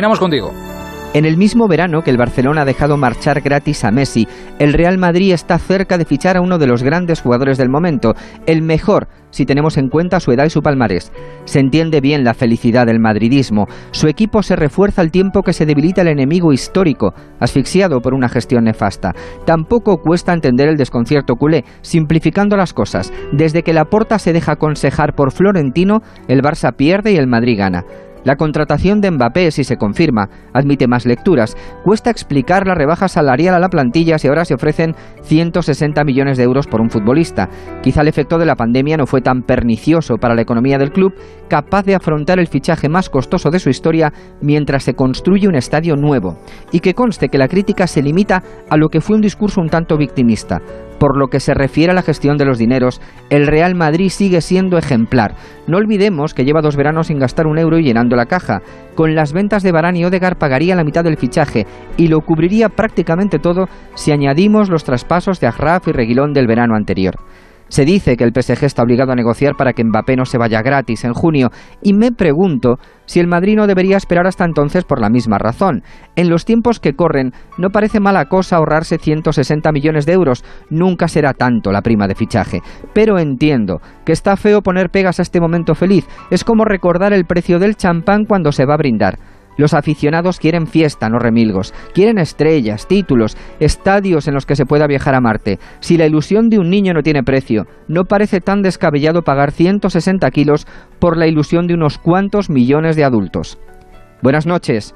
Terminamos contigo. En el mismo verano que el Barcelona ha dejado marchar gratis a Messi, el Real Madrid está cerca de fichar a uno de los grandes jugadores del momento, el mejor si tenemos en cuenta su edad y su palmarés. Se entiende bien la felicidad del madridismo. Su equipo se refuerza al tiempo que se debilita el enemigo histórico, asfixiado por una gestión nefasta. Tampoco cuesta entender el desconcierto culé, simplificando las cosas. Desde que la porta se deja aconsejar por Florentino, el Barça pierde y el Madrid gana. La contratación de Mbappé, si se confirma, admite más lecturas. Cuesta explicar la rebaja salarial a la plantilla si ahora se ofrecen 160 millones de euros por un futbolista. Quizá el efecto de la pandemia no fue tan pernicioso para la economía del club, capaz de afrontar el fichaje más costoso de su historia mientras se construye un estadio nuevo. Y que conste que la crítica se limita a lo que fue un discurso un tanto victimista. Por lo que se refiere a la gestión de los dineros, el Real Madrid sigue siendo ejemplar. No olvidemos que lleva dos veranos sin gastar un euro y llenando la caja. Con las ventas de Barán y Odegar pagaría la mitad del fichaje y lo cubriría prácticamente todo si añadimos los traspasos de Agraf y Reguilón del verano anterior. Se dice que el PSG está obligado a negociar para que Mbappé no se vaya gratis en junio y me pregunto si el Madrid no debería esperar hasta entonces por la misma razón. En los tiempos que corren no parece mala cosa ahorrarse 160 millones de euros, nunca será tanto la prima de fichaje, pero entiendo que está feo poner pegas a este momento feliz, es como recordar el precio del champán cuando se va a brindar. Los aficionados quieren fiesta, no remilgos. Quieren estrellas, títulos, estadios en los que se pueda viajar a Marte. Si la ilusión de un niño no tiene precio, no parece tan descabellado pagar 160 kilos por la ilusión de unos cuantos millones de adultos. Buenas noches.